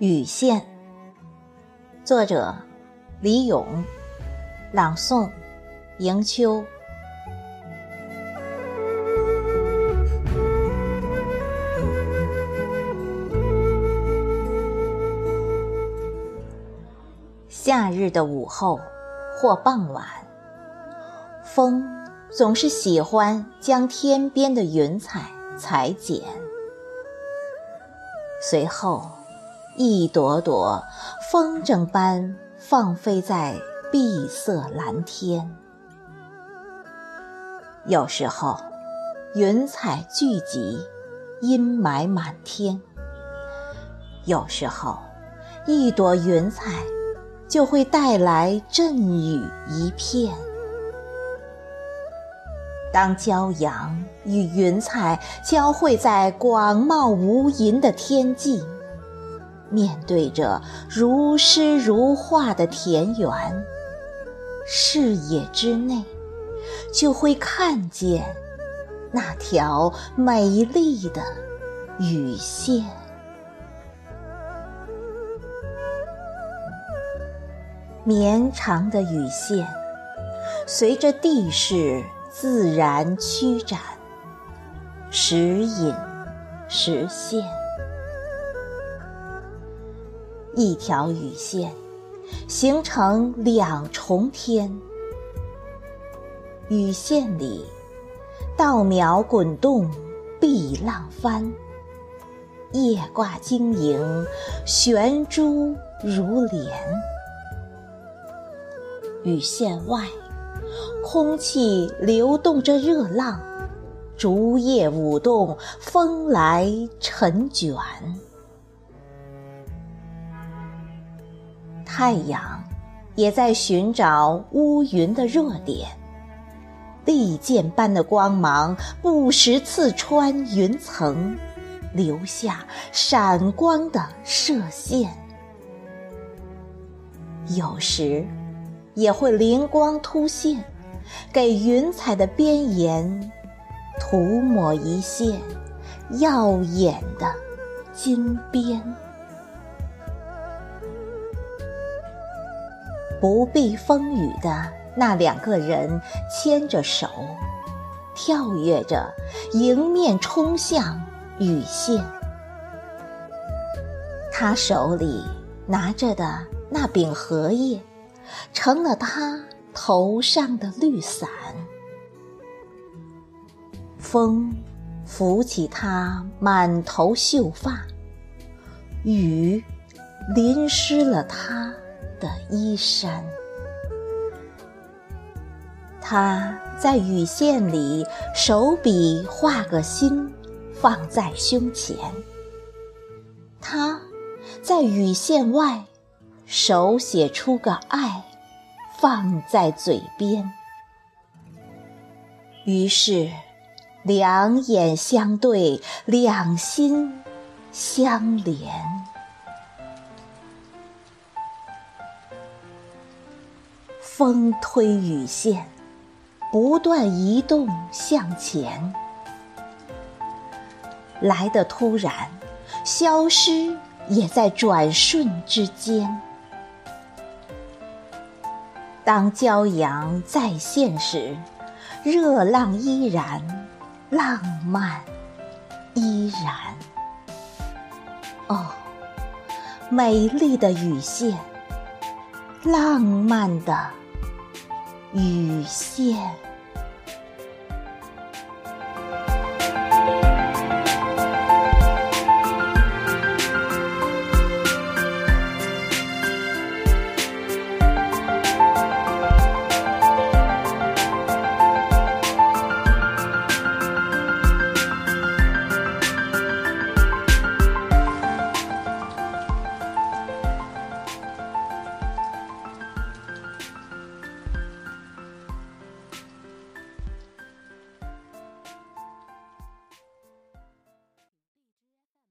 雨线，作者李咏，朗诵迎秋。夏日的午后或傍晚，风总是喜欢将天边的云彩裁剪，随后。一朵朵风筝般放飞在碧色蓝天。有时候，云彩聚集，阴霾满天；有时候，一朵云彩就会带来阵雨一片。当骄阳与云彩交汇在广袤无垠的天际。面对着如诗如画的田园，视野之内就会看见那条美丽的雨线。绵长的雨线，随着地势自然曲展，时隐时现。一条雨线，形成两重天。雨线里，稻苗滚动，碧浪翻，叶挂晶莹，悬珠如莲。雨线外，空气流动着热浪，竹叶舞动，风来尘卷。太阳也在寻找乌云的弱点，利剑般的光芒不时刺穿云层，留下闪光的射线。有时也会灵光突现，给云彩的边沿涂抹一线耀眼的金边。不避风雨的那两个人牵着手，跳跃着迎面冲向雨线。他手里拿着的那柄荷叶，成了他头上的绿伞。风拂起他满头秀发，雨淋湿了他。的衣衫，他在雨线里手笔画个心，放在胸前；他在雨线外手写出个爱，放在嘴边。于是，两眼相对，两心相连。风推雨线，不断移动向前，来的突然，消失也在转瞬之间。当骄阳再现时，热浪依然，浪漫依然。哦，美丽的雨线，浪漫的。雨线。